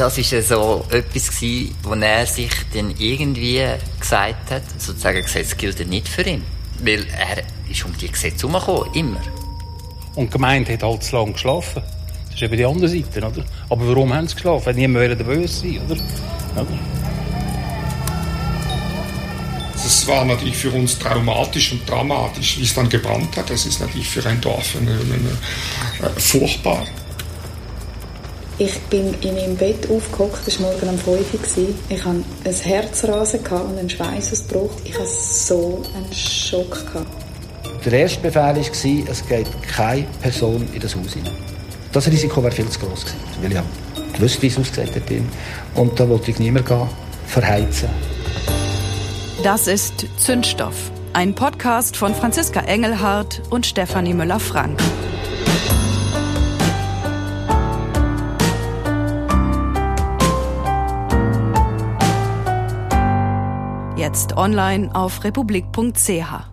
das ist ja so etwas gewesen, wo er sich dann irgendwie gesagt hat, sozusagen Gesetz gilt nicht für ihn. Weil er ist um die Gesetze herumgekommen, immer. Und die Gemeinde hat halt zu lange geschlafen. Das ist eben die andere Seite, oder? Aber warum haben sie geschlafen? Niemand der böse sein, oder? oder? Das war natürlich für uns traumatisch und dramatisch, wie es dann gebrannt hat. Das ist natürlich für ein Dorf eine, eine, eine, furchtbar. Ich bin in meinem Bett aufgehockt, das war morgen um 5 Uhr. Ich hatte ein Herzrasen und einen Schweißausbruch. Ich hatte so einen Schock. Der erste Befehl war, es geht keine Person in das Haus hinein. Das Risiko war viel zu groß gewesen, weil ich wusste, wie es aussieht hat. Und da wollte ich niemand gehen, verheizen. Das ist Zündstoff, ein Podcast von Franziska Engelhardt und Stefanie Müller-Frank. Jetzt online auf republik.ch.